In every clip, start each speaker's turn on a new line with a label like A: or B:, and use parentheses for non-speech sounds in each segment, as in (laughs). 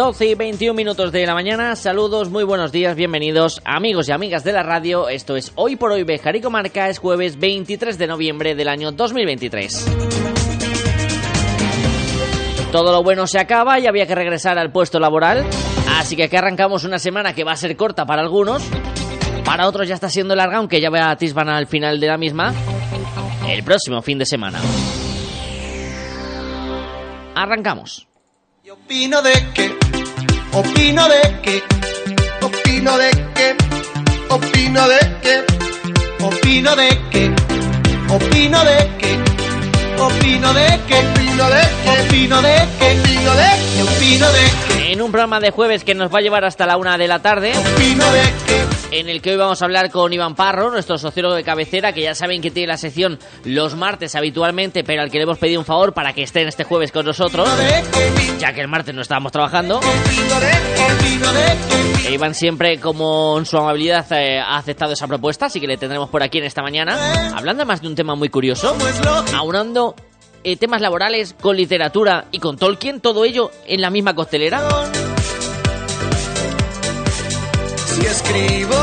A: 12 y 21 minutos de la mañana, saludos, muy buenos días, bienvenidos amigos y amigas de la radio, esto es Hoy por Hoy Bejar y Comarca, es jueves 23 de noviembre del año 2023. Todo lo bueno se acaba y había que regresar al puesto laboral, así que aquí arrancamos una semana que va a ser corta para algunos, para otros ya está siendo larga, aunque ya a atisban al final de la misma, el próximo fin de semana. Arrancamos.
B: Y opino de que, opino de que, opino de que, opino de que, opino de que, opino de que, opino de que, opino de que, opino de que, opino de que, opino de que,
A: En un programa de jueves que nos va a llevar hasta la una de la tarde, en el que hoy vamos a hablar con Iván Parro, nuestro sociólogo de cabecera, que ya saben que tiene la sección los martes habitualmente, pero al que le hemos pedido un favor para que esté en este jueves con nosotros, ya que el martes no estábamos trabajando. E Iván siempre, como en su amabilidad, eh, ha aceptado esa propuesta, así que le tendremos por aquí en esta mañana, hablando más de un tema muy curioso, aunando eh, temas laborales con literatura y con Tolkien, todo ello en la misma costelera.
B: Si escribo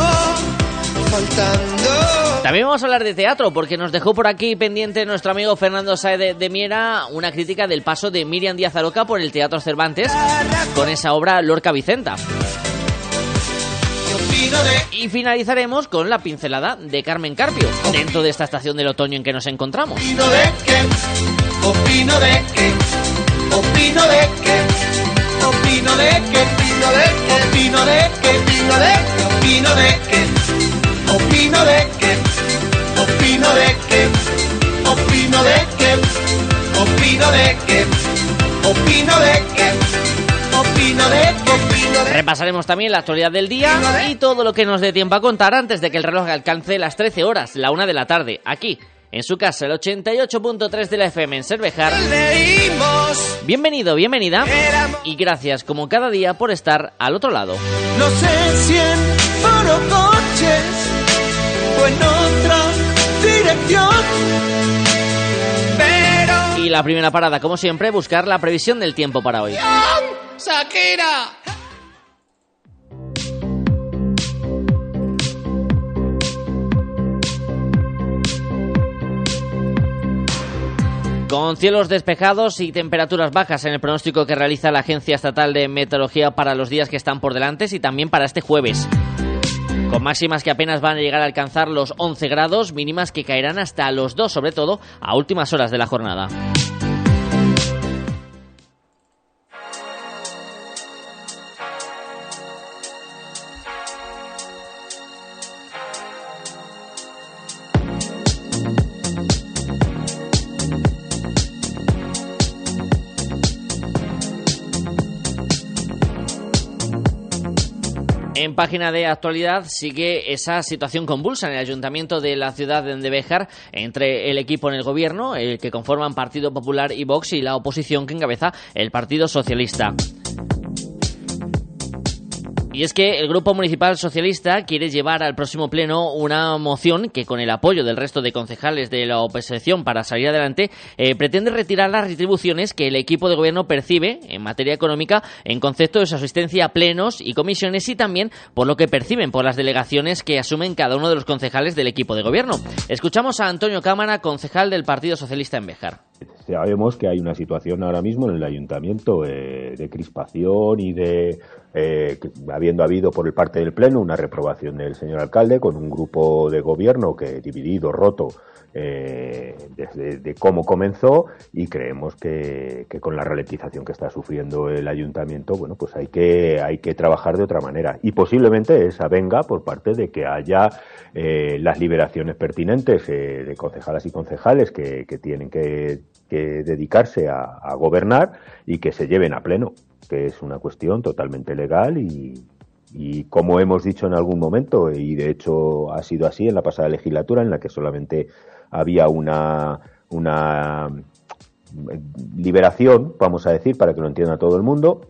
B: faltando.
A: También vamos a hablar de teatro, porque nos dejó por aquí pendiente nuestro amigo Fernando Saez de, de Miera una crítica del paso de Miriam Díaz Aroca por el Teatro Cervantes con esa obra Lorca Vicenta.
B: Y
A: finalizaremos con la pincelada de Carmen Carpio, dentro de esta estación del otoño en que nos encontramos.
B: Opino de que, opino de que, opino de que, opino de que, opino de que, opino de que, opino de que, opino de que, opino de que, opino de que, opino de que, opino de que, opino de que, opino de
A: Repasaremos también la actualidad del día y todo lo que nos dé tiempo a contar antes de que el reloj alcance las 13 horas, la una de la tarde, aquí, en su casa, el 88.3 de la FM en Cervejar.
B: leímos.
A: Bienvenido, bienvenida y gracias como cada día por estar al otro lado.
B: No sé si en foro coches o en otra dirección. Pero.
A: Y la primera parada, como siempre, buscar la previsión del tiempo para hoy.
B: ¡Shakira!
A: Con cielos despejados y temperaturas bajas en el pronóstico que realiza la Agencia Estatal de Meteorología para los días que están por delante y también para este jueves. Con máximas que apenas van a llegar a alcanzar los 11 grados, mínimas que caerán hasta los 2, sobre todo a últimas horas de la jornada. Página de actualidad sigue esa situación convulsa en el ayuntamiento de la ciudad de Béjar entre el equipo en el gobierno, el que conforman Partido Popular y Vox, y la oposición que encabeza el Partido Socialista. Y es que el Grupo Municipal Socialista quiere llevar al próximo pleno una moción que, con el apoyo del resto de concejales de la oposición para salir adelante, eh, pretende retirar las retribuciones que el equipo de gobierno percibe en materia económica en concepto de su asistencia a plenos y comisiones y también por lo que perciben por las delegaciones que asumen cada uno de los concejales del equipo de gobierno. Escuchamos a Antonio Cámara, concejal del Partido Socialista en Béjar.
C: Sabemos que hay una situación ahora mismo en el ayuntamiento eh, de crispación y de, eh, habiendo habido por el parte del Pleno una reprobación del señor alcalde con un grupo de gobierno que dividido, roto eh, desde de cómo comenzó y creemos que, con la ralentización que está sufriendo el ayuntamiento, bueno, pues hay que, hay que trabajar de otra manera. Y posiblemente esa venga por parte de que haya eh, las liberaciones pertinentes eh, de concejalas y concejales que tienen que, que dedicarse a, gobernar y que se lleven a pleno, que es una cuestión totalmente legal y, como hemos dicho en algún momento, y de hecho ha sido así en la pasada legislatura, en la que solamente había una, una eh, liberación, vamos a decir, para que lo entienda todo el mundo,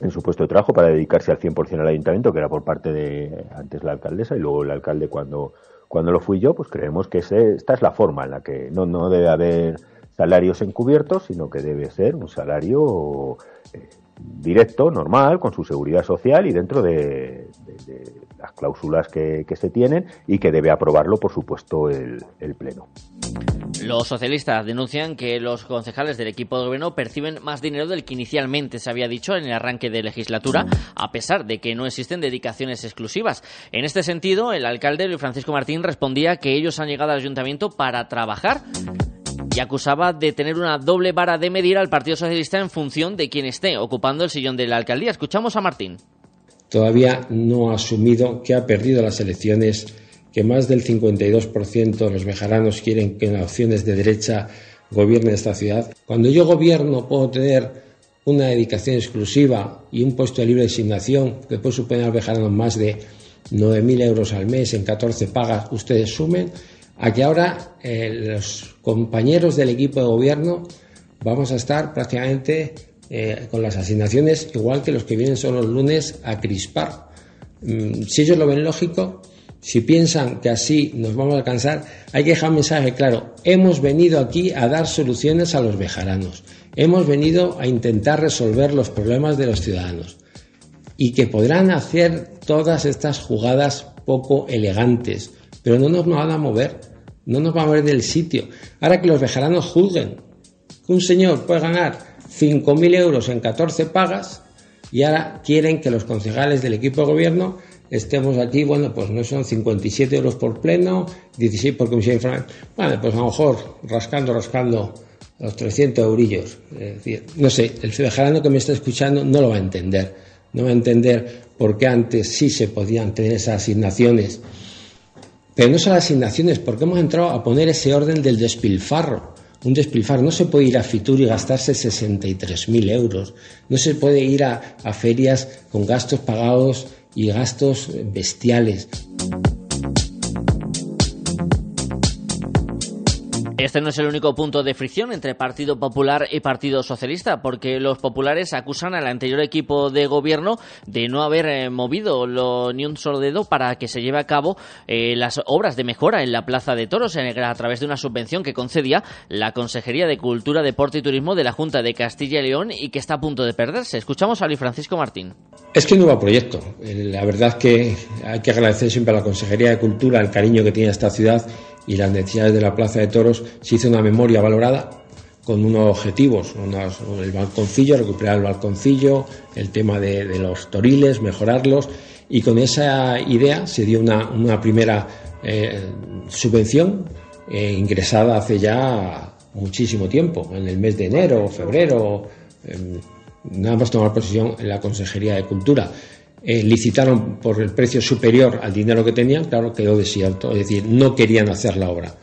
C: en su puesto de trabajo para dedicarse al 100% al ayuntamiento, que era por parte de antes la alcaldesa y luego el alcalde cuando, cuando lo fui yo, pues creemos que ese- esta es la forma en la que no, no debe haber salarios encubiertos, sino que debe ser un salario eh, directo, normal, con su seguridad social y dentro de, las cláusulas que, se tienen y que debe aprobarlo, por supuesto, el, el Pleno.
A: Los socialistas denuncian que los concejales del equipo de gobierno perciben más dinero del que inicialmente se había dicho en el arranque de legislatura, a pesar de que no existen dedicaciones exclusivas. En este sentido, el alcalde Luis Francisco Martín respondía que ellos han llegado al ayuntamiento para trabajar y acusaba de tener una doble vara de medir al Partido Socialista en función de quien esté ocupando el sillón de la alcaldía. Escuchamos a Martín.
D: Todavía no ha asumido que ha perdido las elecciones, que más del 52% de los bejaranos quieren que en opciones de derecha gobierne esta ciudad. Cuando yo gobierno puedo tener una dedicación exclusiva y un puesto de libre designación que puede suponer al bejarano más de 9.000 euros al mes en 14 pagas, ustedes sumen a que ahora eh, los compañeros del equipo de gobierno vamos a estar prácticamente eh, con las asignaciones igual que los que vienen solo los lunes a crispar. Mm, si ellos lo ven lógico, si piensan que así nos vamos a alcanzar, hay que dejar un mensaje claro. Hemos venido aquí a dar soluciones a los bejaranos. Hemos venido a intentar resolver los problemas de los ciudadanos. Y que podrán hacer todas estas jugadas poco elegantes, pero no nos van a mover, no nos van a mover del sitio. Ahora que los vejaranos juzguen un señor puede ganar 5.000 euros en 14 pagas y ahora quieren que los concejales del equipo de gobierno estemos aquí, bueno, pues no son 57 euros por pleno, 16 por comisión información. Bueno, pues a lo mejor rascando, rascando los 300 eurillos. No sé, el vejarano que me está escuchando no lo va a entender. No va a entender por qué antes sí se podían tener esas asignaciones pero no son las asignaciones, porque hemos entrado a poner ese orden del despilfarro. Un despilfarro. No se puede ir a Fitur y gastarse 63.000 euros. No se puede ir a, a ferias con gastos pagados y gastos bestiales.
A: Este no es el único punto de fricción entre Partido Popular y Partido Socialista, porque los populares acusan al anterior equipo de gobierno de no haber eh, movido ni un solo dedo para que se lleve a cabo eh, las obras de mejora en la Plaza de Toros a través de una subvención que concedía la Consejería de Cultura, Deporte y Turismo de la Junta de Castilla y León y que está a punto de perderse. Escuchamos a Luis Francisco Martín.
D: Es que un nuevo proyecto. La verdad que hay que agradecer siempre a la Consejería de Cultura el cariño que tiene esta ciudad y las necesidades de la Plaza de Toros, se hizo una memoria valorada con unos objetivos, el balconcillo, recuperar el balconcillo, el tema de, los toriles, mejorarlos, y con esa idea se dio una, primera eh, subvención eh, ingresada hace ya muchísimo tiempo, en el mes de enero febrero, eh, nada más tomar posesión en la Consejería de Cultura. Eh, licitaron por el precio superior al dinero que tenían, claro, quedó desierto. Es decir, no querían hacer la obra,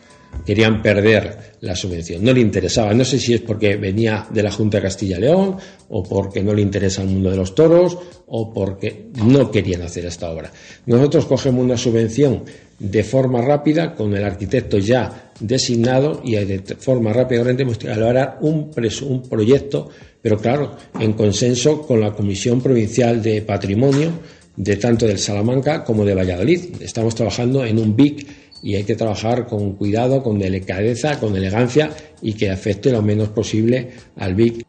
D: querían perder la subvención. No le interesaba. No sé si es porque venía de la Junta de Castilla y León, o porque no le interesa el mundo de los toros, o porque no querían hacer esta obra. Nosotros cogemos una subvención de forma rápida, con el arquitecto ya designado, y de forma rápida tenemos que elaborar un, un proyecto pero claro, en consenso con la Comisión Provincial de Patrimonio de tanto del Salamanca como de Valladolid. Estamos trabajando en un BIC y hay que trabajar con cuidado, con delicadeza, con elegancia y que afecte lo menos posible al BIC.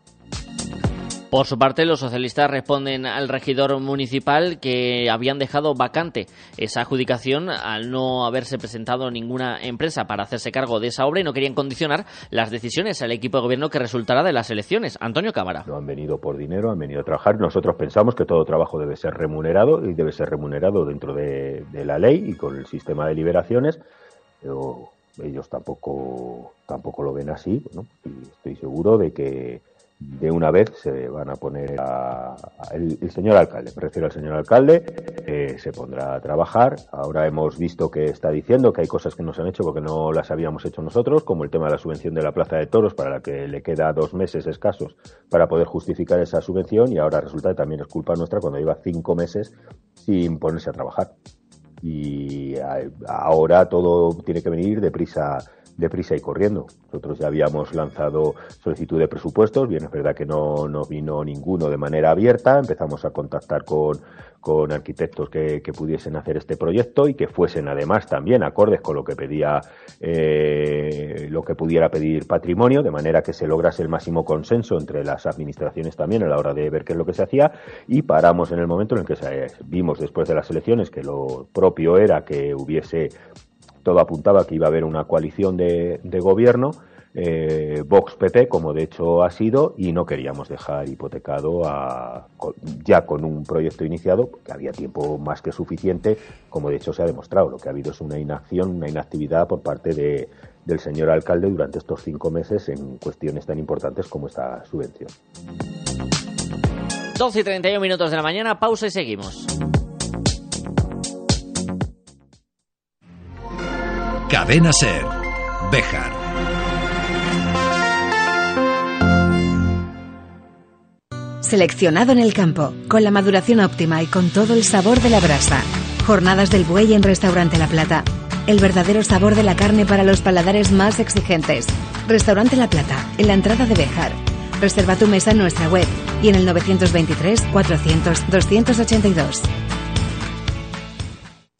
A: Por su parte, los socialistas responden al regidor municipal que habían dejado vacante esa adjudicación al no haberse presentado ninguna empresa para hacerse cargo de esa obra y no querían condicionar las decisiones al equipo de gobierno que resultará de las elecciones. Antonio Cámara.
C: No han venido por dinero, han venido a trabajar. Nosotros pensamos que todo trabajo debe ser remunerado y debe ser remunerado dentro de, la ley y con el sistema de liberaciones. Pero ellos tampoco, tampoco lo ven así. Y estoy seguro de que de una vez se van a poner a, el, señor alcalde, me refiero al señor alcalde, eh, se pondrá a trabajar. Ahora hemos visto que está diciendo que hay cosas que no se han hecho porque no las habíamos hecho nosotros, como el tema de la subvención de la Plaza de Toros, para la que le queda dos meses escasos para poder justificar esa subvención, y ahora resulta que también es culpa nuestra cuando lleva cinco meses sin ponerse a trabajar. Y ahora todo tiene que venir deprisa deprisa y corriendo. Nosotros ya habíamos lanzado solicitud de presupuestos, bien es verdad que no, no vino ninguno de manera abierta, empezamos a contactar con, con arquitectos que, pudiesen hacer este proyecto y que fuesen además también acordes con lo que pedía eh, lo que pudiera pedir patrimonio, de manera que se lograse el máximo consenso entre las administraciones también a la hora de ver qué es lo que se hacía. Y paramos en el momento en el que vimos después de las elecciones que lo propio era que hubiese todo apuntaba que iba a haber una coalición de gobierno eh, Vox PP, como de hecho ha sido, y no queríamos dejar hipotecado ya con un proyecto iniciado, que había tiempo más que suficiente, como de hecho se ha demostrado. Lo que ha habido es una inacción, una inactividad por parte de, del señor alcalde durante estos cinco meses en cuestiones tan importantes como esta subvención.
A: 12 y 31 minutos de la mañana, pausa y seguimos.
E: Cadena Ser, Bejar.
F: Seleccionado en el campo, con la maduración óptima y con todo el sabor de la brasa. Jornadas del buey en Restaurante La Plata. El verdadero sabor de la carne para los paladares más exigentes. Restaurante La Plata, en la entrada de Bejar. Reserva tu mesa en nuestra web y en el 923 400 282.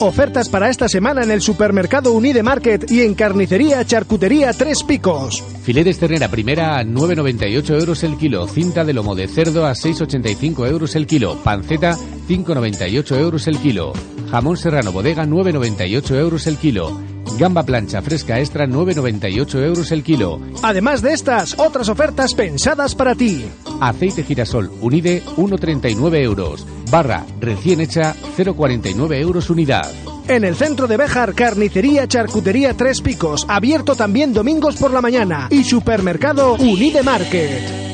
G: Ofertas para esta semana en el supermercado Unide Market y en carnicería Charcutería Tres Picos.
H: Filetes ternera primera a 9,98 euros el kilo. Cinta de lomo de cerdo a 6,85 euros el kilo. Panceta 5,98 euros el kilo. Jamón serrano bodega 9,98 euros el kilo. Gamba plancha fresca extra 9,98 euros el kilo.
G: Además de estas, otras ofertas pensadas para ti.
H: Aceite girasol Unide 1,39 euros. Barra recién hecha 0,49 euros unidad.
G: En el centro de Béjar, carnicería, charcutería Tres Picos, abierto también domingos por la mañana. Y supermercado Unide Market.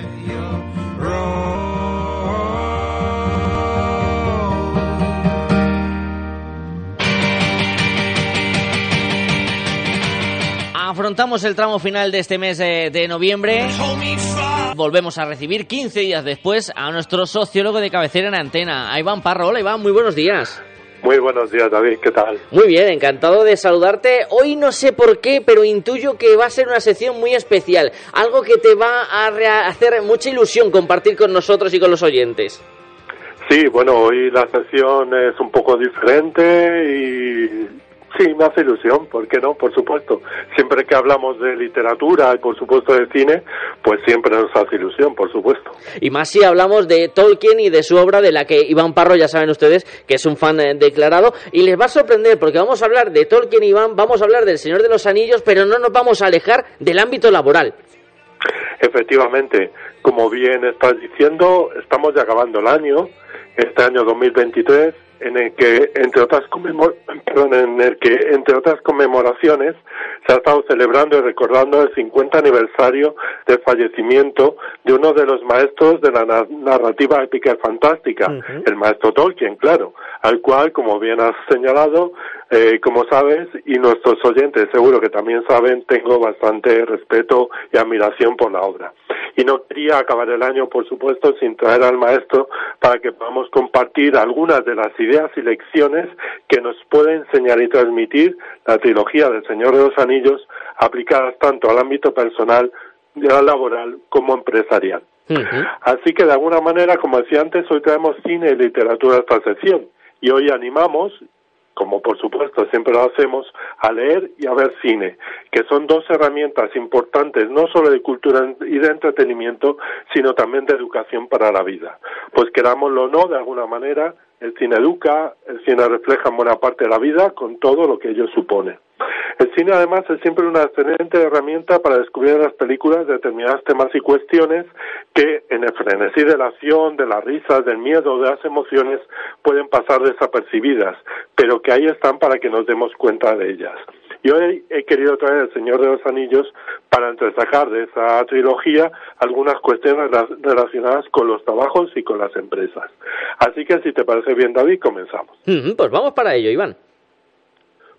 A: Afrontamos el tramo final de este mes de, noviembre. Volvemos a recibir 15 días después a nuestro sociólogo de cabecera en antena, a Iván Parro. Hola Iván, muy buenos días.
I: Muy buenos días, David, ¿qué tal?
A: Muy bien, encantado de saludarte. Hoy no sé por qué, pero intuyo que va a ser una sección muy especial, algo que te va a hacer mucha ilusión compartir con nosotros y con los oyentes.
I: Sí, bueno, hoy la sección es un poco diferente y Sí, me hace ilusión, ¿por qué no? Por supuesto. Siempre que hablamos de literatura y por supuesto de cine, pues siempre nos hace ilusión, por supuesto.
A: Y más si hablamos de Tolkien y de su obra, de la que Iván Parro, ya saben ustedes, que es un fan eh, declarado, y les va a sorprender porque vamos a hablar de Tolkien, Iván, vamos a hablar del Señor de los Anillos, pero no nos vamos a alejar del ámbito laboral.
I: Efectivamente, como bien estás diciendo, estamos ya acabando el año, este año 2023 en el que entre otras (clears throat) en el que entre otras conmemoraciones se ha estado celebrando y recordando el 50 aniversario del fallecimiento de uno de los maestros de la narrativa épica y fantástica, el maestro Tolkien, claro, al cual, como bien has señalado, eh, como sabes, y nuestros oyentes seguro que también saben, tengo bastante respeto y admiración por la obra. Y no quería acabar el año, por supuesto, sin traer al maestro para que podamos compartir algunas de las ideas y lecciones que nos puede enseñar y transmitir la trilogía del Señor de los Anillos aplicadas tanto al ámbito personal, laboral como empresarial. Así que de alguna manera, como decía antes, hoy traemos cine y literatura a esta sección y hoy animamos como por supuesto siempre lo hacemos, a leer y a ver cine, que son dos herramientas importantes no solo de cultura y de entretenimiento, sino también de educación para la vida. Pues querámoslo o no, de alguna manera, el cine educa, el cine refleja en buena parte de la vida con todo lo que ello supone. El cine además es siempre una excelente herramienta para descubrir en las películas determinados temas y cuestiones que en el frenesí de la acción, de las risas, del miedo, de las emociones pueden pasar desapercibidas, pero que ahí están para que nos demos cuenta de ellas. Y hoy he querido traer El Señor de los Anillos para entresacar de esa trilogía algunas cuestiones relacionadas con los trabajos y con las empresas. Así que si te parece bien, David, comenzamos.
A: Pues vamos para ello, Iván.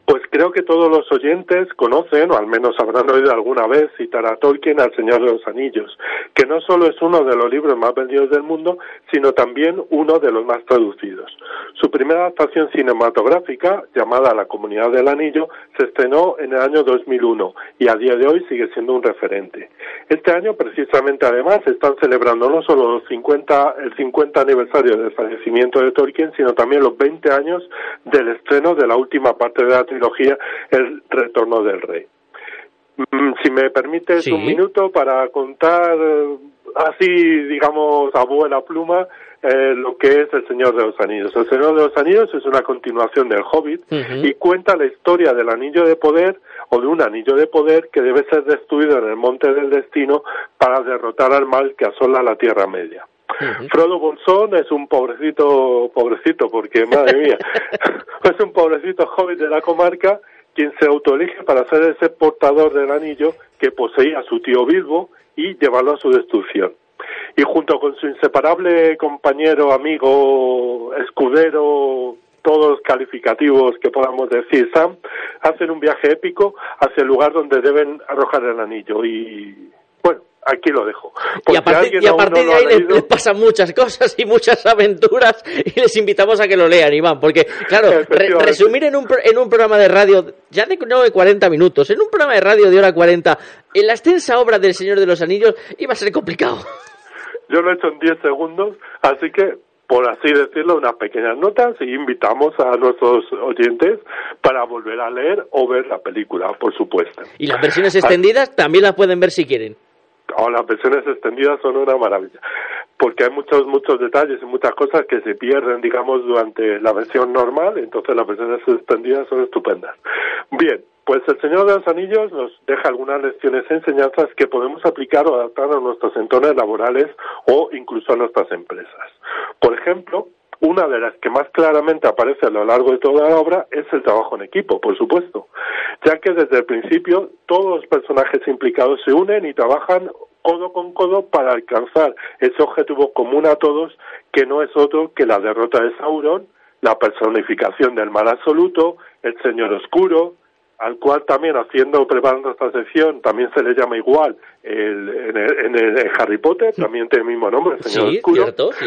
I: Pues creo que todos los oyentes conocen, o al menos habrán oído alguna vez, citar a Tolkien al Señor de los Anillos, que no solo es uno de los libros más vendidos del mundo, sino también uno de los más traducidos. Su primera adaptación cinematográfica, llamada La Comunidad del Anillo, se estrenó en el año 2001 y a día de hoy sigue siendo un referente. Este año, precisamente, además, están celebrando no solo los 50, el 50 aniversario del fallecimiento de Tolkien, sino también los 20 años del estreno de la última parte de la trilogía El Retorno del Rey. Mm, si me permites un minuto para contar eh, así, digamos, a buena pluma, eh, lo que es El Señor de los Anillos. El Señor de los Anillos es una continuación del Hobbit y cuenta la historia del anillo de poder o de un anillo de poder que debe ser destruido en el monte del destino para derrotar al mal que asola la Tierra Media. Frodo Bolsón es un pobrecito, pobrecito, porque madre mía, (laughs) (laughs) es un pobrecito joven de la comarca quien se autoelige para ser ese portador del anillo que poseía su tío Bilbo y llevarlo a su destrucción. Y junto con su inseparable compañero, amigo, escudero, todos los calificativos que podamos decir, Sam, hacen un viaje épico hacia el lugar donde deben arrojar el anillo. Y aquí lo dejo.
A: y a partir, de ahí les, pasan muchas cosas y muchas (laughs) aventuras y les invitamos a que lo lean, Iván, porque, claro, resumir en un, en un programa de radio, ya de, no de 40 minutos, en un programa de radio de hora 40, en la extensa obra del Señor de los Anillos, iba a ser complicado.
I: Yo lo he hecho en 10 segundos, así que por así decirlo, unas pequeñas notas y invitamos a nuestros oyentes para volver a leer o ver la película, por supuesto.
A: Y las versiones extendidas también las pueden ver si quieren
I: o las versiones extendidas son una maravilla, porque hay muchos muchos detalles y muchas cosas que se pierden, digamos, durante la versión normal, entonces las versiones extendidas son estupendas. Bien, pues el Señor de los Anillos nos deja algunas lecciones e enseñanzas que podemos aplicar o adaptar a nuestros entornos laborales o incluso a nuestras empresas. Por ejemplo, una de las que más claramente aparece a lo largo de toda la obra es el trabajo en equipo, por supuesto, ya que desde el principio todos los personajes implicados se unen y trabajan codo con codo para alcanzar ese objetivo común a todos, que no es otro que la derrota de Sauron, la personificación del mal absoluto, el Señor Oscuro, al cual también haciendo, preparando esta sección, también se le llama igual el, en, el, Harry Potter, también tiene el mismo nombre, el Señor Oscuro. sí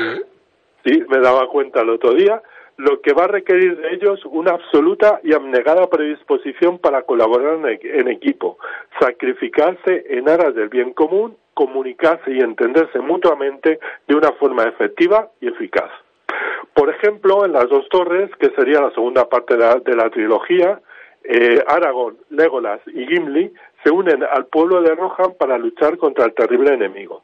I: sí, me daba cuenta el otro día, lo que va a requerir de ellos una absoluta y abnegada predisposición para colaborar en, equipo, sacrificarse en aras del bien común, comunicarse y entenderse mutuamente de una forma efectiva y eficaz. Por ejemplo, en las dos torres, que sería la segunda parte de la, trilogía, eh, Aragorn, Legolas y Gimli se unen al pueblo de Rohan para luchar contra el terrible enemigo.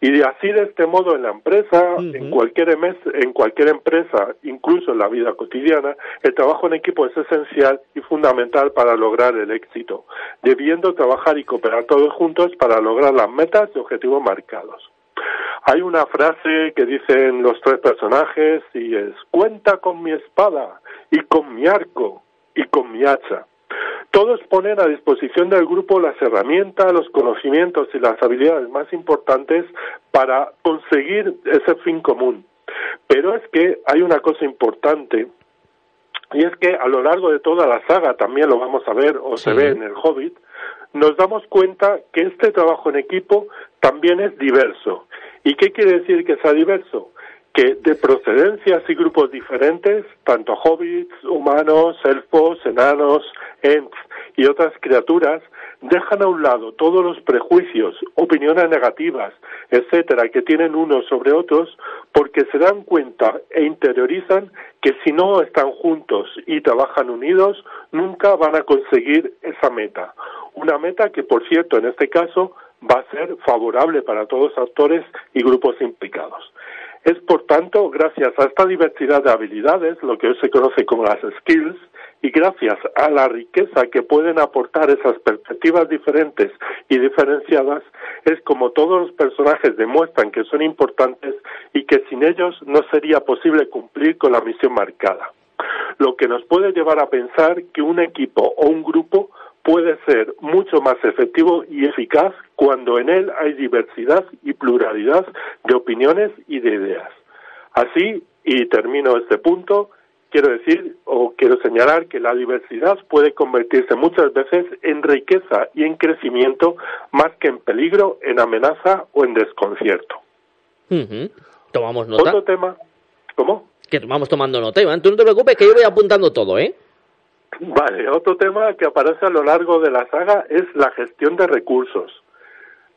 I: Y de así de este modo en la empresa, en cualquier en cualquier empresa, incluso en la vida cotidiana, el trabajo en equipo es esencial y fundamental para lograr el éxito, debiendo trabajar y cooperar todos juntos para lograr las metas y objetivos marcados. Hay una frase que dicen los tres personajes y es cuenta con mi espada y con mi arco y con mi hacha. Todos ponen a disposición del grupo las herramientas, los conocimientos y las habilidades más importantes para conseguir ese fin común. Pero es que hay una cosa importante y es que a lo largo de toda la saga, también lo vamos a ver o se ve en el Hobbit, nos damos cuenta que este trabajo en equipo también es diverso. ¿Y qué quiere decir que sea diverso? Que de procedencias y grupos diferentes, tanto hobbits, humanos, elfos, enanos, ents y otras criaturas dejan a un lado todos los prejuicios, opiniones negativas, etcétera, que tienen unos sobre otros, porque se dan cuenta e interiorizan que si no están juntos y trabajan unidos, nunca van a conseguir esa meta. Una meta que, por cierto, en este caso, va a ser favorable para todos los actores y grupos implicados. Es, por tanto, gracias a esta diversidad de habilidades, lo que hoy se conoce como las skills, y gracias a la riqueza que pueden aportar esas perspectivas diferentes y diferenciadas, es como todos los personajes demuestran que son importantes y que sin ellos no sería posible cumplir con la misión marcada. Lo que nos puede llevar a pensar que un equipo o un grupo puede ser mucho más efectivo y eficaz cuando en él hay diversidad y pluralidad de opiniones y de ideas. Así, y termino este punto, quiero decir o quiero señalar que la diversidad puede convertirse muchas veces en riqueza y en crecimiento más que en peligro, en amenaza o en desconcierto.
A: Tomamos nota.
I: Otro tema, ¿cómo?
A: Que vamos tomando nota, Iván. Tú no te preocupes que yo voy apuntando todo, ¿eh?
I: Vale, otro tema que aparece a lo largo de la saga es la gestión de recursos.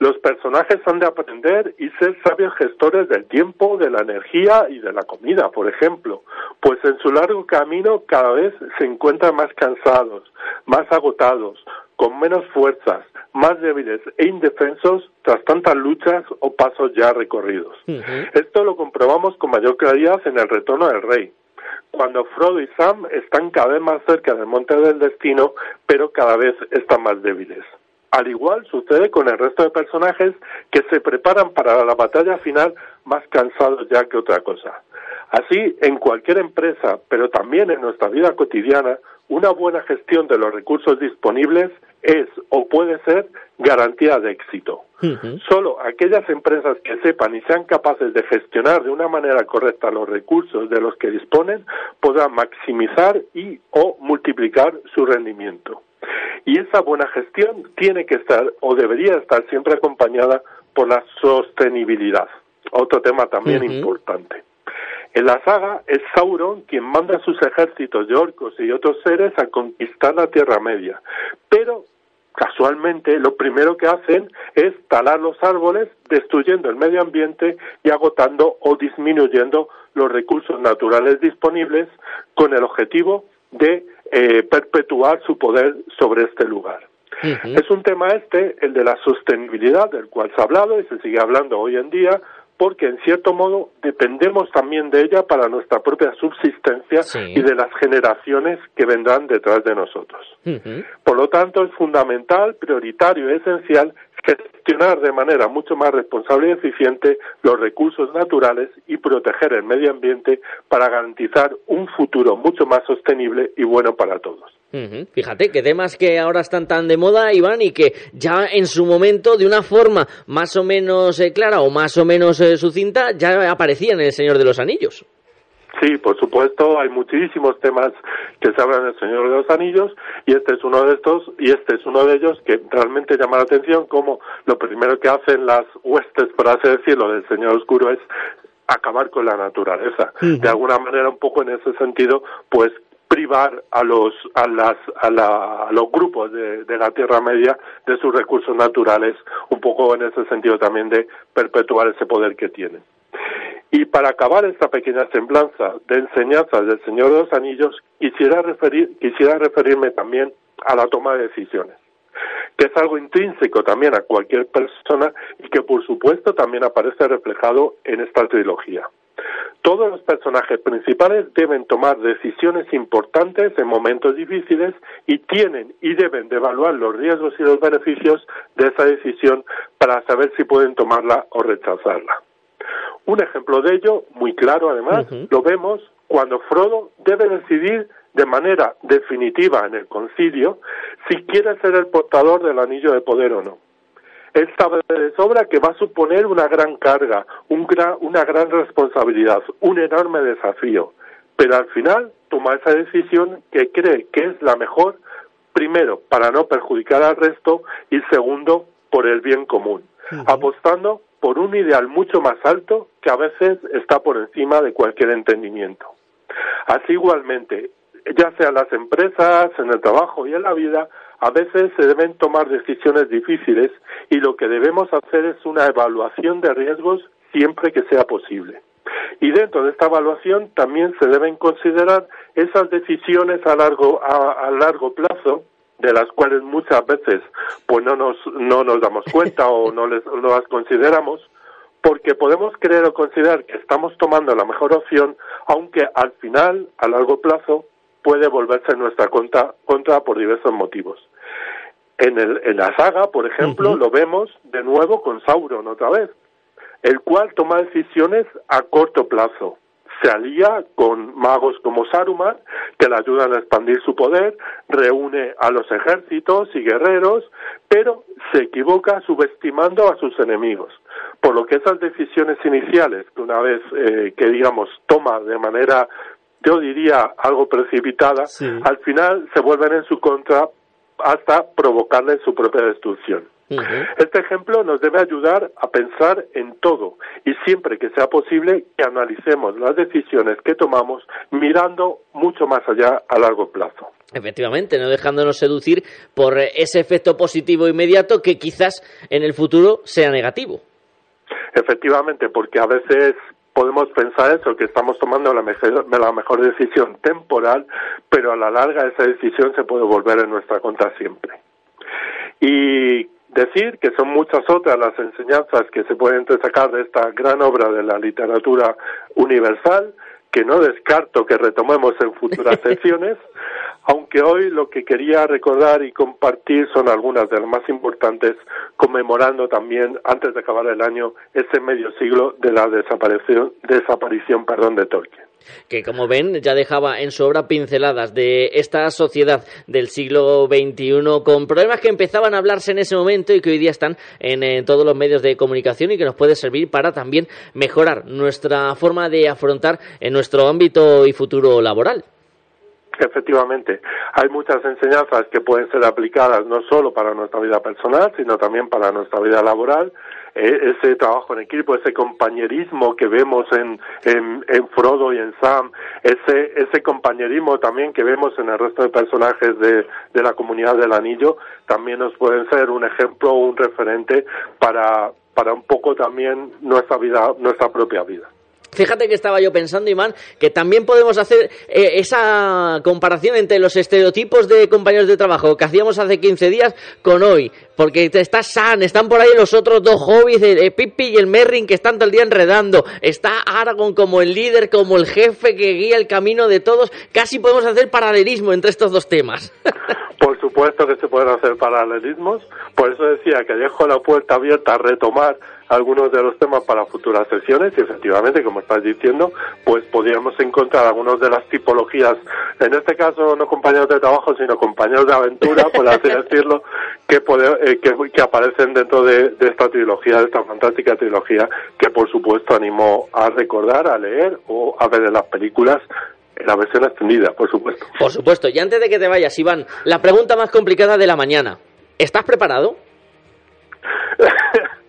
I: Los personajes han de aprender y ser sabios gestores del tiempo, de la energía y de la comida, por ejemplo, pues en su largo camino cada vez se encuentran más cansados, más agotados, con menos fuerzas, más débiles e indefensos tras tantas luchas o pasos ya recorridos. Esto lo comprobamos con mayor claridad en el retorno del rey, cuando Frodo y Sam están cada vez más cerca del monte del destino, pero cada vez están más débiles. Al igual sucede con el resto de personajes que se preparan para la batalla final más cansados ya que otra cosa. Así, en cualquier empresa, pero también en nuestra vida cotidiana, una buena gestión de los recursos disponibles es o puede ser garantía de éxito. Solo aquellas empresas que sepan y sean capaces de gestionar de una manera correcta los recursos de los que disponen podrán maximizar y o multiplicar su rendimiento. Y esa buena gestión tiene que estar o debería estar siempre acompañada por la sostenibilidad, otro tema también importante. En la saga es Sauron quien manda a sus ejércitos de orcos y otros seres a conquistar la Tierra Media, pero casualmente lo primero que hacen es talar los árboles, destruyendo el medio ambiente y agotando o disminuyendo los recursos naturales disponibles con el objetivo de eh, perpetuar su poder sobre este lugar. Es un tema este, el de la sostenibilidad, del cual se ha hablado y se sigue hablando hoy en día, porque en cierto modo dependemos también de ella para nuestra propia subsistencia y de las generaciones que vendrán detrás de nosotros. Por lo tanto, es fundamental, prioritario y esencial gestionar de manera mucho más responsable y eficiente los recursos naturales y proteger el medio ambiente para garantizar un futuro mucho más sostenible y bueno para todos.
A: Fíjate que temas que ahora están tan de moda, Iván, y que ya en su momento, de una forma más o menos eh, clara o más o menos eh, sucinta, ya aparecían en El Señor de los Anillos.
I: Sí, por supuesto, hay muchísimos temas que se hablan en El Señor de los Anillos y este es uno de estos y este es uno de ellos que realmente llama la atención como lo primero que hacen las huestes, por así decirlo, del Señor Oscuro es acabar con la naturaleza. De alguna manera, un poco en ese sentido, pues privar a los a las a, la, a los grupos de, de, la Tierra Media de sus recursos naturales un poco en ese sentido también de perpetuar ese poder que tienen y para acabar esta pequeña semblanza de enseñanzas del Señor de los Anillos quisiera referir quisiera referirme también a la toma de decisiones que es algo intrínseco también a cualquier persona y que por supuesto también aparece reflejado en esta trilogía. Todos los personajes principales deben tomar decisiones importantes en momentos difíciles y tienen y deben de evaluar los riesgos y los beneficios de esa decisión para saber si pueden tomarla o rechazarla. Un ejemplo de ello, muy claro además, lo vemos cuando Frodo debe decidir de manera definitiva en el concilio si quiere ser el portador del anillo de poder o no. Él sabe de sobra que va a suponer una gran carga, un una gran responsabilidad, un enorme desafío, pero al final toma esa decisión que cree que es la mejor, primero, para no perjudicar al resto y segundo, por el bien común, apostando por un ideal mucho más alto que a veces está por encima de cualquier entendimiento. Así igualmente, ya sea en las empresas, en el trabajo y en la vida, a veces se deben tomar decisiones difíciles y lo que debemos hacer es una evaluación de riesgos siempre que sea posible. Y dentro de esta evaluación también se deben considerar esas decisiones a largo, a, largo plazo de las cuales muchas veces pues no nos, no nos damos cuenta o no, les, las consideramos, porque podemos creer o considerar que estamos tomando la mejor opción, aunque al final, a largo plazo, puede volverse en nuestra contra por diversos motivos. En, el, en la saga, por ejemplo, lo vemos de nuevo con Sauron otra vez, el cual toma decisiones a corto plazo. Se alía con magos como Saruman, que le ayudan a expandir su poder, reúne a los ejércitos y guerreros, pero se equivoca subestimando a sus enemigos. Por lo que esas decisiones iniciales, que una vez eh, que digamos toma de manera yo diría algo precipitada, al final se vuelven en su contra hasta provocarle su propia destrucción. Este ejemplo nos debe ayudar a pensar en todo y siempre que sea posible que analicemos las decisiones que tomamos mirando mucho más allá a largo plazo.
A: Efectivamente, no dejándonos seducir por ese efecto positivo inmediato que quizás en el futuro sea negativo.
I: Efectivamente, porque a veces podemos pensar eso, que estamos tomando la mejor, la mejor decisión temporal, pero a la larga esa decisión se puede volver en nuestra contra siempre. Y decir que son muchas otras las enseñanzas que se pueden sacar de esta gran obra de la literatura universal, que no descarto que retomemos en futuras (laughs) sesiones, aunque hoy lo que quería recordar y compartir son algunas de las más importantes, conmemorando también, antes de acabar el año, ese medio siglo de la desaparición, desaparición perdón, de Tolkien
A: que como ven ya dejaba en su obra pinceladas de esta sociedad del siglo XXI con problemas que empezaban a hablarse en ese momento y que hoy día están en, en, todos los medios de comunicación y que nos puede servir para también mejorar nuestra forma de afrontar en nuestro ámbito y futuro laboral.
I: Efectivamente, hay muchas enseñanzas que pueden ser aplicadas no solo para nuestra vida personal, sino también para nuestra vida laboral. Eh, ese trabajo en equipo, ese compañerismo que vemos en, en, Frodo y en Sam, ese, ese compañerismo también que vemos en el resto de personajes de, de la comunidad del anillo, también nos pueden ser un ejemplo, un referente para, para un poco también nuestra vida, nuestra propia vida.
A: Fíjate que estaba yo pensando, Imán, que también podemos hacer eh, esa comparación entre los estereotipos de compañeros de trabajo que hacíamos hace 15 días con hoy. Porque está San, están por ahí los otros dos hobbies, el, Pippi y el Merrin, que están todo el día enredando. Está Aragorn como el líder, como el jefe que guía el camino de todos. Casi podemos hacer paralelismo entre estos dos temas.
I: Por supuesto que se pueden hacer paralelismos. Por eso decía que dejo la puerta abierta a retomar algunos de los temas para futuras sesiones y efectivamente, como estás diciendo, pues podríamos encontrar algunas de las tipologías, en este caso no compañeros de trabajo, sino compañeros de aventura, por así (laughs) decirlo, que, eh, que, aparecen dentro de, esta trilogía, de esta fantástica trilogía, que por supuesto animo a recordar, a leer o a ver en las películas la versión extendida, por supuesto.
A: Por supuesto. Y antes de que te vayas, Iván, la pregunta más complicada de la mañana. ¿Estás preparado? (laughs)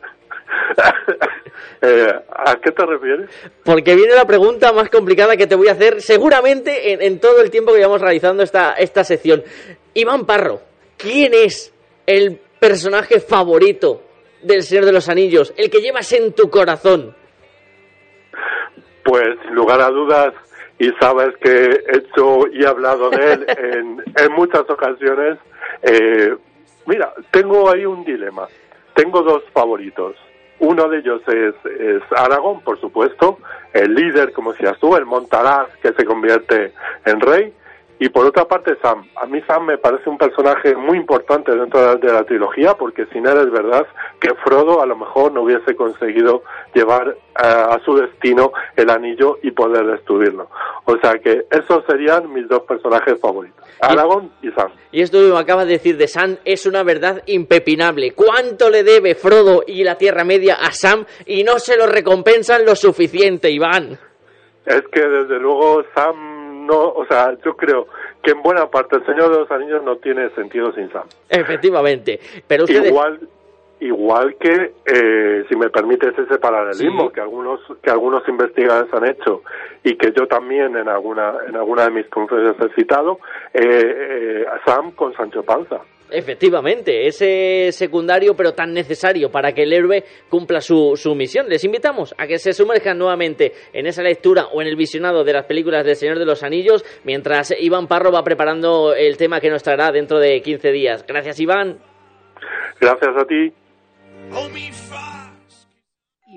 I: Eh, ¿A qué te refieres?
A: Porque viene la pregunta más complicada que te voy a hacer seguramente en, todo el tiempo que llevamos realizando esta, esta sección. Iván Parro, ¿quién es el personaje favorito del Señor de los Anillos? El que llevas en tu corazón.
I: Pues sin lugar a dudas, y sabes que he hecho y he hablado de él (laughs) en, en muchas ocasiones, eh, mira, tengo ahí un dilema. Tengo dos favoritos. Uno de ellos es, es Aragón, por supuesto, el líder, como decías tú, el montaraz que se convierte en rey. Y por otra parte, Sam. A mí Sam me parece un personaje muy importante dentro de la, trilogía, porque sin él es verdad que Frodo a lo mejor no hubiese conseguido llevar eh, a su destino el anillo y poder destruirlo. O sea que esos serían mis dos personajes favoritos, Aragorn y, Sam.
A: Y esto que acaba de decir de Sam es una verdad impepinable. ¿Cuánto le debe Frodo y la Tierra Media a Sam y no se lo recompensan lo suficiente, Iván?
I: Es que desde luego Sam no, o sea, yo creo que en buena parte el Señor de los Anillos no tiene sentido sin Sam.
A: Efectivamente, pero
I: igual igual que eh, si me permites ese paralelismo que algunos que algunos investigadores han hecho y que yo también en alguna en alguna de mis conferencias he citado eh, eh, Sam con Sancho Panza
A: Efectivamente, ese secundario pero tan necesario para que el héroe cumpla su, su, misión. Les invitamos a que se sumerjan nuevamente en esa lectura o en el visionado de las películas del Señor de los Anillos mientras Iván Parro va preparando el tema que nos traerá dentro de 15 días. Gracias Iván.
I: Gracias a ti.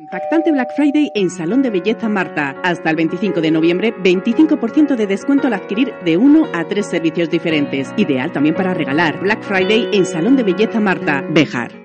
J: Impactante Black Friday en Salón de Belleza Marta. Hasta el 25 de noviembre, 25% de descuento al adquirir de uno a tres servicios diferentes. Ideal también para regalar. Black Friday en Salón de Belleza Marta. Bejar.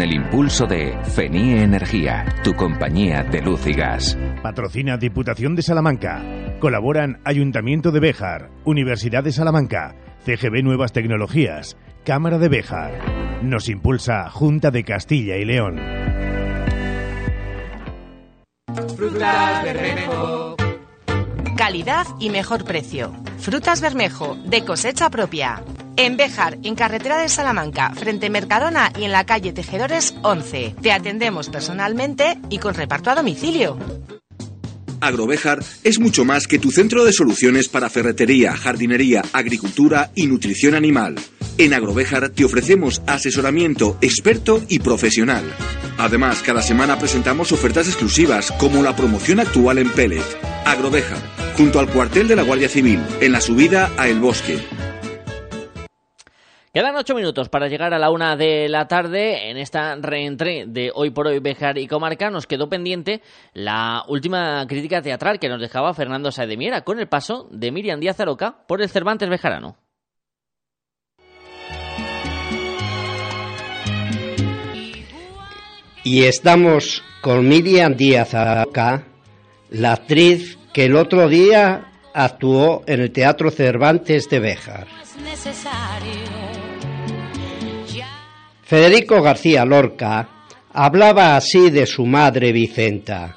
K: el impulso de FENIE Energía, tu compañía de luz y gas.
L: Patrocina Diputación de Salamanca. Colaboran Ayuntamiento de Béjar, Universidad de Salamanca, CGB Nuevas Tecnologías, Cámara de Béjar. Nos impulsa Junta de Castilla y León.
M: Frutas Bermejo. Calidad y mejor precio. Frutas Bermejo, de cosecha propia. En Béjar, en carretera de Salamanca, frente Mercadona y en la calle Tejedores 11. Te atendemos personalmente y con reparto a domicilio.
N: Agrovejar es mucho más que tu centro de soluciones para ferretería, jardinería, agricultura y nutrición animal. En Agrovejar te ofrecemos asesoramiento experto y profesional. Además, cada semana presentamos ofertas exclusivas como la promoción actual en Pellet. Agrovejar, junto al cuartel de la Guardia Civil, en la subida a El Bosque.
A: Quedan ocho minutos para llegar a la una de la tarde. En esta reentré de Hoy por Hoy Bejar y Comarca nos quedó pendiente la última crítica teatral que nos dejaba Fernando Saedemiera con el paso de Miriam Díaz Aroca por el Cervantes Bejarano.
O: Y estamos con Miriam Díaz Aroca, la actriz que el otro día actuó en el Teatro Cervantes de Bejar. Federico García Lorca hablaba así de su madre Vicenta.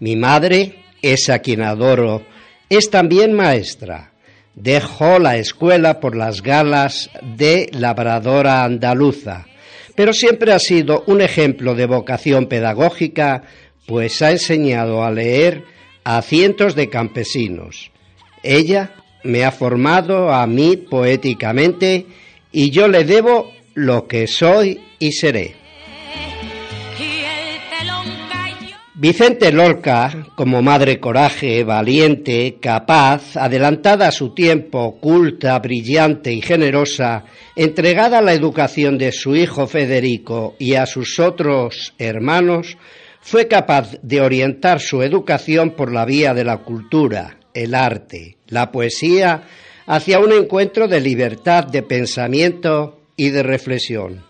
O: Mi madre, es a quien adoro, es también maestra. Dejó la escuela por las galas de labradora andaluza, pero siempre ha sido un ejemplo de vocación pedagógica, pues ha enseñado a leer a cientos de campesinos. Ella me ha formado a mí poéticamente y yo le debo lo que soy y seré. Vicente Lorca, como madre coraje, valiente, capaz, adelantada a su tiempo, culta, brillante y generosa, entregada a la educación de su hijo Federico y a sus otros hermanos, fue capaz de orientar su educación por la vía de la cultura, el arte, la poesía, hacia un encuentro de libertad de pensamiento y de reflexión.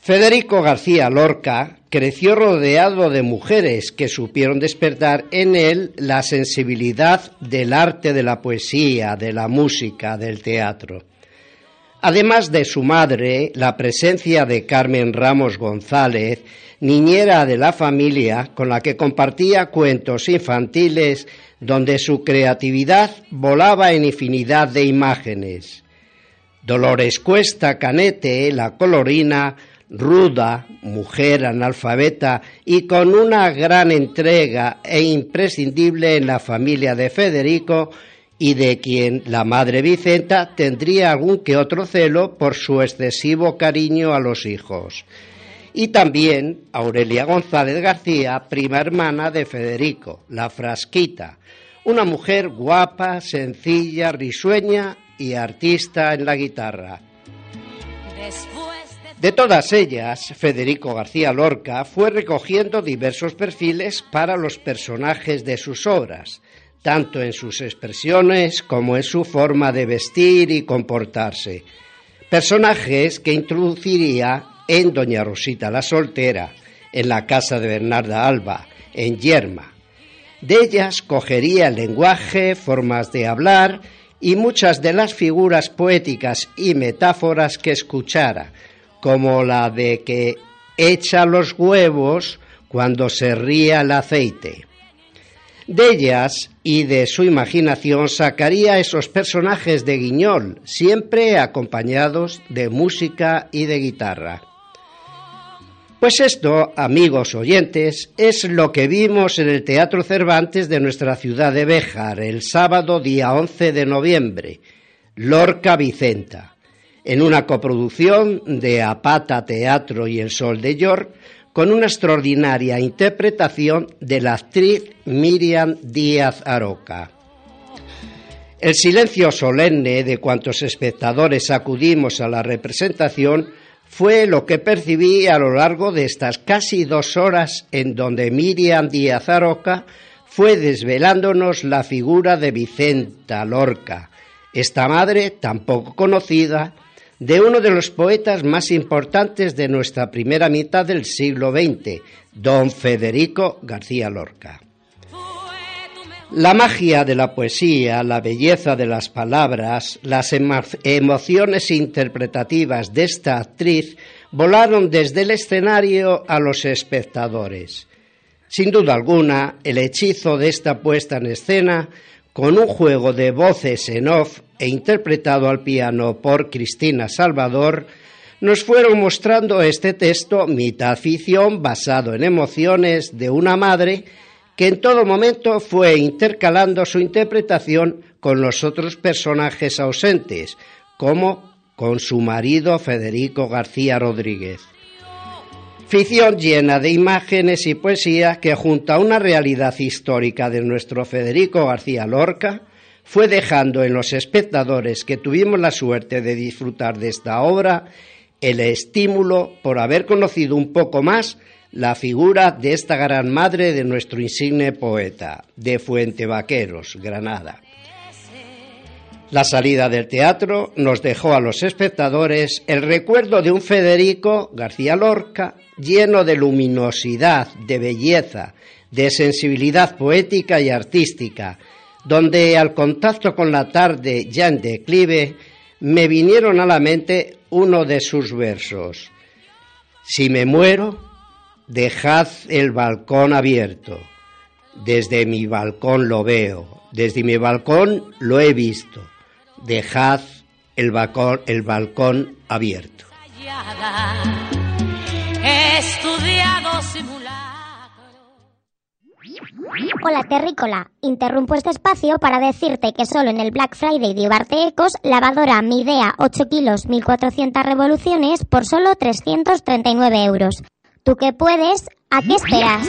O: Federico García Lorca creció rodeado de mujeres que supieron despertar en él la sensibilidad del arte de la poesía, de la música, del teatro. Además de su madre, la presencia de Carmen Ramos González, niñera de la familia, con la que compartía cuentos infantiles donde su creatividad volaba en infinidad de imágenes. Dolores Cuesta Canete, la colorina, ruda, mujer analfabeta y con una gran entrega e imprescindible en la familia de Federico y de quien la madre Vicenta tendría algún que otro celo por su excesivo cariño a los hijos. Y también Aurelia González García, prima hermana de Federico, la frasquita, una mujer guapa, sencilla, risueña y artista en la guitarra. De todas ellas, Federico García Lorca fue recogiendo diversos perfiles para los personajes de sus obras, tanto en sus expresiones como en su forma de vestir y comportarse. Personajes que introduciría en Doña Rosita la Soltera, en la casa de Bernarda Alba, en Yerma. De ellas cogería lenguaje, formas de hablar y muchas de las figuras poéticas y metáforas que escuchara, como la de que echa los huevos cuando se ría el aceite. De ellas y de su imaginación sacaría esos personajes de guiñol, siempre acompañados de música y de guitarra. Pues esto, amigos oyentes, es lo que vimos en el Teatro Cervantes de nuestra ciudad de Béjar el sábado día 11 de noviembre, Lorca Vicenta, en una coproducción de Apata Teatro y El Sol de York, con una extraordinaria interpretación de la actriz Miriam Díaz Aroca. El silencio solemne de cuantos espectadores acudimos a la representación fue lo que percibí a lo largo de estas casi dos horas en donde Miriam Díaz Aroca fue desvelándonos la figura de Vicenta Lorca, esta madre tan poco conocida de uno de los poetas más importantes de nuestra primera mitad del siglo XX, don Federico García Lorca. La magia de la poesía, la belleza de las palabras, las emociones interpretativas de esta actriz volaron desde el escenario a los espectadores. Sin duda alguna, el hechizo de esta puesta en escena, con un juego de voces en off e interpretado al piano por Cristina Salvador, nos fueron mostrando este texto mitad ficción basado en emociones de una madre que en todo momento fue intercalando su interpretación con los otros personajes ausentes, como con su marido Federico García Rodríguez. Ficción llena de imágenes y poesía que junto a una realidad histórica de nuestro Federico García Lorca, fue dejando en los espectadores que tuvimos la suerte de disfrutar de esta obra el estímulo por haber conocido un poco más la figura de esta gran madre de nuestro insigne poeta, de Fuente Vaqueros, Granada. La salida del teatro nos dejó a los espectadores el recuerdo de un Federico García Lorca lleno de luminosidad, de belleza, de sensibilidad poética y artística, donde al contacto con la tarde ya en declive me vinieron a la mente uno de sus versos. Si me muero, Dejad el balcón abierto. Desde mi balcón lo veo. Desde mi balcón lo he visto. Dejad el balcón, abierto.
P: Hola Terrícola, interrumpo este espacio para decirte que solo en el Black Friday de Ibarte Ecos, lavadora Midea 8 kilos 1400 revoluciones por solo 339 euros. ¿Tú qué puedes? ¿A qué esperas?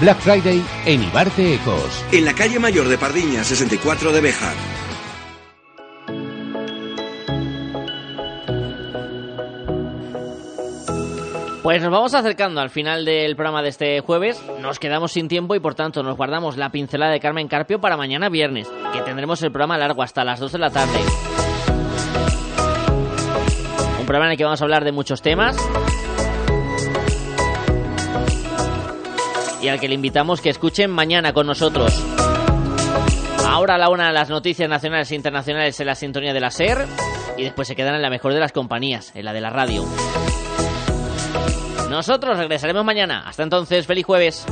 H: Black Friday en Ibarte Ecos.
N: En la calle mayor de Pardiña, 64 de Bejar.
A: Pues nos vamos acercando al final del programa de este jueves. Nos quedamos sin tiempo y por tanto nos guardamos la pincelada de Carmen Carpio para mañana viernes, que tendremos el programa largo hasta las 2 de la tarde. Un programa en el que vamos a hablar de muchos temas, y al que le invitamos que escuchen mañana con nosotros. Ahora a la una las noticias nacionales e internacionales en la sintonía de la SER y después se quedan en la mejor de las compañías, en la de la radio. Nosotros regresaremos mañana. Hasta entonces, feliz jueves.